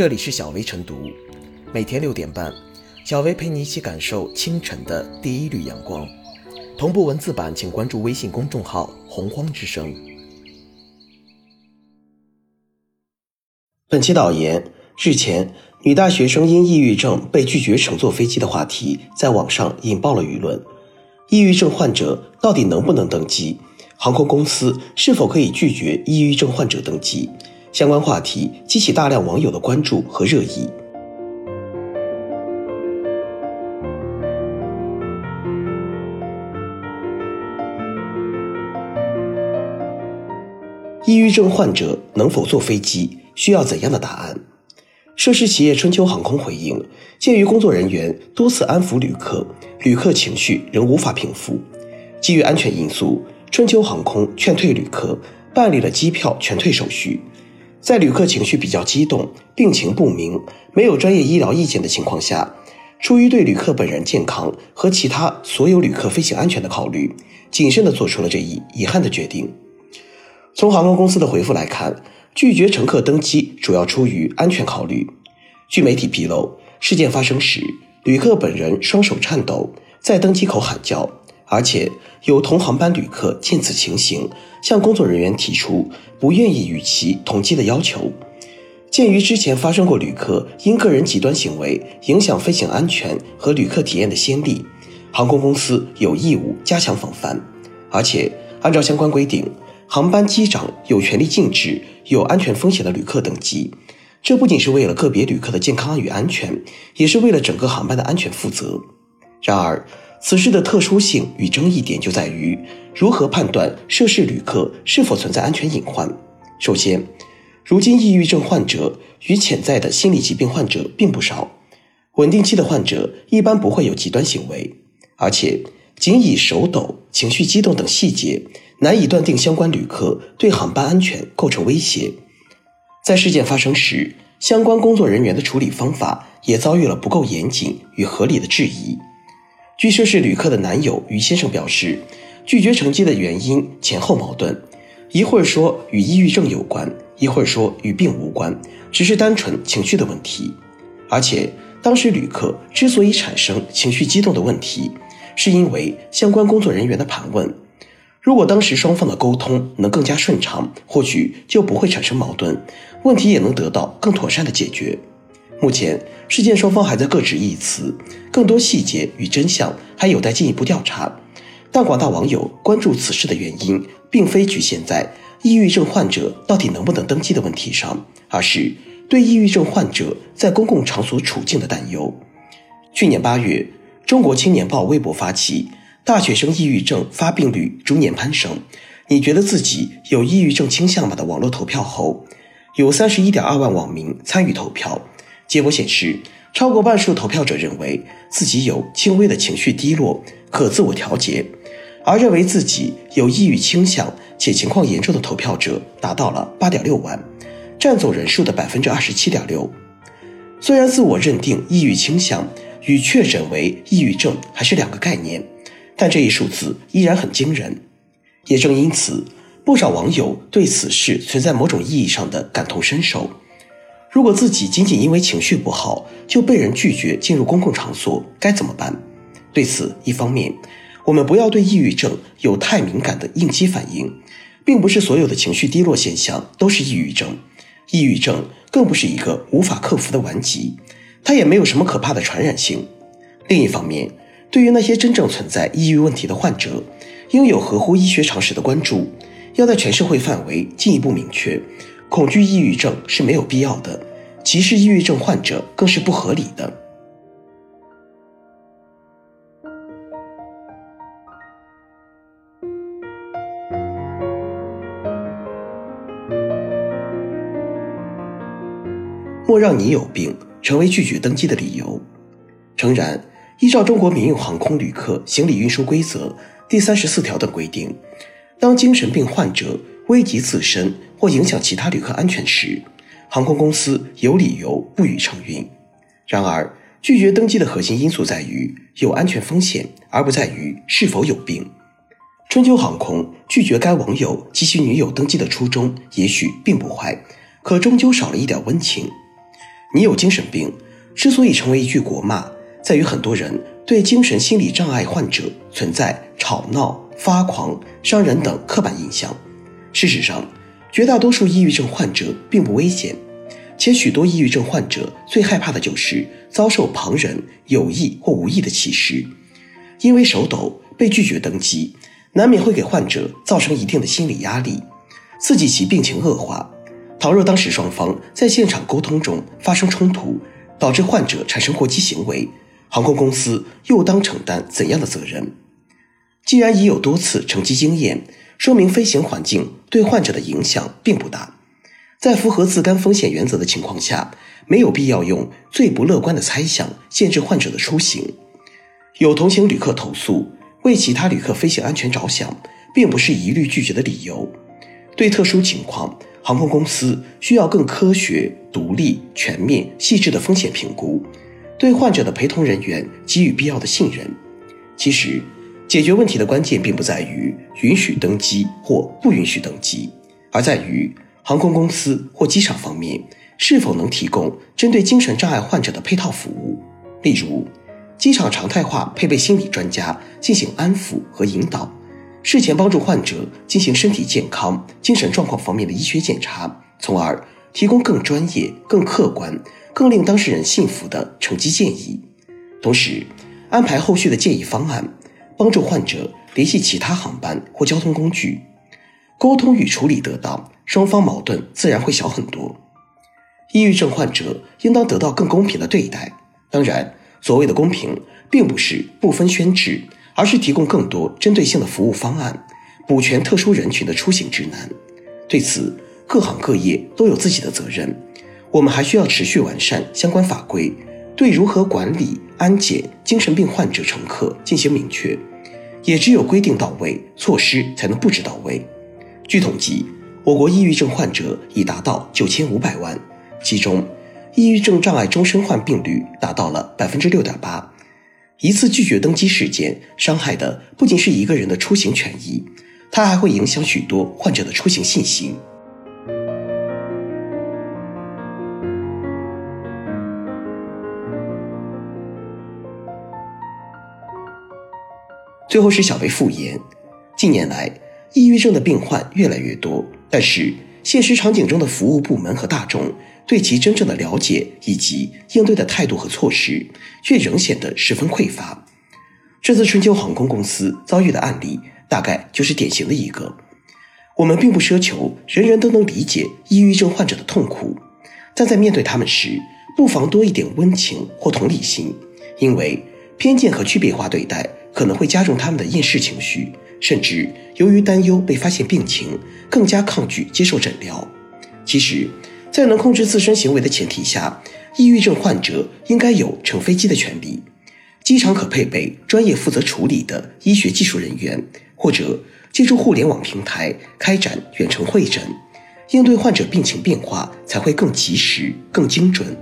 这里是小薇晨读，每天六点半，小薇陪你一起感受清晨的第一缕阳光。同步文字版，请关注微信公众号“洪荒之声”。本期导言：日前，女大学生因抑郁症被拒绝乘坐飞机的话题在网上引爆了舆论。抑郁症患者到底能不能登机？航空公司是否可以拒绝抑郁症患者登机？相关话题激起大量网友的关注和热议。抑郁症患者能否坐飞机？需要怎样的答案？涉事企业春秋航空回应：鉴于工作人员多次安抚旅客，旅客情绪仍无法平复，基于安全因素，春秋航空劝退旅客，办理了机票全退手续。在旅客情绪比较激动、病情不明、没有专业医疗意见的情况下，出于对旅客本人健康和其他所有旅客飞行安全的考虑，谨慎地做出了这一遗憾的决定。从航空公司的回复来看，拒绝乘客登机主要出于安全考虑。据媒体披露，事件发生时，旅客本人双手颤抖，在登机口喊叫。而且有同航班旅客见此情形，向工作人员提出不愿意与其同机的要求。鉴于之前发生过旅客因个人极端行为影响飞行安全和旅客体验的先例，航空公司有义务加强防范。而且按照相关规定，航班机长有权利禁止有安全风险的旅客登机。这不仅是为了个别旅客的健康与安全，也是为了整个航班的安全负责。然而，此事的特殊性与争议点就在于如何判断涉事旅客是否存在安全隐患。首先，如今抑郁症患者与潜在的心理疾病患者并不少，稳定期的患者一般不会有极端行为，而且仅以手抖、情绪激动等细节，难以断定相关旅客对航班安全构成威胁。在事件发生时，相关工作人员的处理方法也遭遇了不够严谨与合理的质疑。据涉事旅客的男友于先生表示，拒绝乘机的原因前后矛盾，一会儿说与抑郁症有关，一会儿说与病无关，只是单纯情绪的问题。而且当时旅客之所以产生情绪激动的问题，是因为相关工作人员的盘问。如果当时双方的沟通能更加顺畅，或许就不会产生矛盾，问题也能得到更妥善的解决。目前，事件双方还在各执一词，更多细节与真相还有待进一步调查。但广大网友关注此事的原因，并非局限在抑郁症患者到底能不能登机的问题上，而是对抑郁症患者在公共场所处境的担忧。去年八月，中国青年报微博发起“大学生抑郁症发病率逐年攀升，你觉得自己有抑郁症倾向吗”的网络投票后，有三十一点二万网民参与投票。结果显示，超过半数投票者认为自己有轻微的情绪低落，可自我调节；而认为自己有抑郁倾向且情况严重的投票者达到了八点六万，占总人数的百分之二十七点六。虽然自我认定抑郁倾向与确诊为抑郁症还是两个概念，但这一数字依然很惊人。也正因此，不少网友对此事存在某种意义上的感同身受。如果自己仅仅因为情绪不好就被人拒绝进入公共场所，该怎么办？对此，一方面，我们不要对抑郁症有太敏感的应激反应，并不是所有的情绪低落现象都是抑郁症，抑郁症更不是一个无法克服的顽疾，它也没有什么可怕的传染性。另一方面，对于那些真正存在抑郁问题的患者，应有合乎医学常识的关注，要在全社会范围进一步明确。恐惧抑郁症是没有必要的，歧视抑郁症患者更是不合理的。莫让你有病成为拒绝登机的理由。诚然，依照中国民用航空旅客行李运输规则第三十四条等规定，当精神病患者危及自身。或影响其他旅客安全时，航空公司有理由不予承运。然而，拒绝登机的核心因素在于有安全风险，而不在于是否有病。春秋航空拒绝该网友及其女友登机的初衷也许并不坏，可终究少了一点温情。你有精神病之所以成为一句国骂，在于很多人对精神心理障碍患者存在吵闹、发狂、伤人等刻板印象。事实上，绝大多数抑郁症患者并不危险，且许多抑郁症患者最害怕的就是遭受旁人有意或无意的歧视，因为手抖被拒绝登机，难免会给患者造成一定的心理压力，刺激其病情恶化。倘若当时双方在现场沟通中发生冲突，导致患者产生过激行为，航空公司又当承担怎样的责任？既然已有多次乘机经验，说明飞行环境对患者的影响并不大。在符合自甘风险原则的情况下，没有必要用最不乐观的猜想限制患者的出行。有同行旅客投诉，为其他旅客飞行安全着想，并不是一律拒绝的理由。对特殊情况，航空公司需要更科学、独立、全面、细致的风险评估，对患者的陪同人员给予必要的信任。其实，解决问题的关键并不在于允许登机或不允许登机，而在于航空公司或机场方面是否能提供针对精神障碍患者的配套服务。例如，机场常态化配备心理专家进行安抚和引导。事前帮助患者进行身体健康、精神状况方面的医学检查，从而提供更专业、更客观、更令当事人信服的乘机建议。同时，安排后续的建议方案，帮助患者联系其他航班或交通工具。沟通与处理得当，双方矛盾自然会小很多。抑郁症患者应当得到更公平的对待。当然，所谓的公平，并不是不分轩轾。而是提供更多针对性的服务方案，补全特殊人群的出行指南。对此，各行各业都有自己的责任。我们还需要持续完善相关法规，对如何管理安检精神病患者乘客进行明确。也只有规定到位，措施才能布置到位。据统计，我国抑郁症患者已达到九千五百万，其中，抑郁症障碍终身患病率达到了百分之六点八。一次拒绝登机事件，伤害的不仅是一个人的出行权益，它还会影响许多患者的出行信心。最后是小贝复言，近年来，抑郁症的病患越来越多，但是现实场景中的服务部门和大众。对其真正的了解以及应对的态度和措施，却仍显得十分匮乏。这次春秋航空公司遭遇的案例，大概就是典型的一个。我们并不奢求人人都能理解抑郁症患者的痛苦，但在面对他们时，不妨多一点温情或同理心，因为偏见和区别化对待可能会加重他们的厌世情绪，甚至由于担忧被发现病情，更加抗拒接受诊疗。其实。在能控制自身行为的前提下，抑郁症患者应该有乘飞机的权利。机场可配备专业负责处理的医学技术人员，或者借助互联网平台开展远程会诊，应对患者病情变化才会更及时、更精准。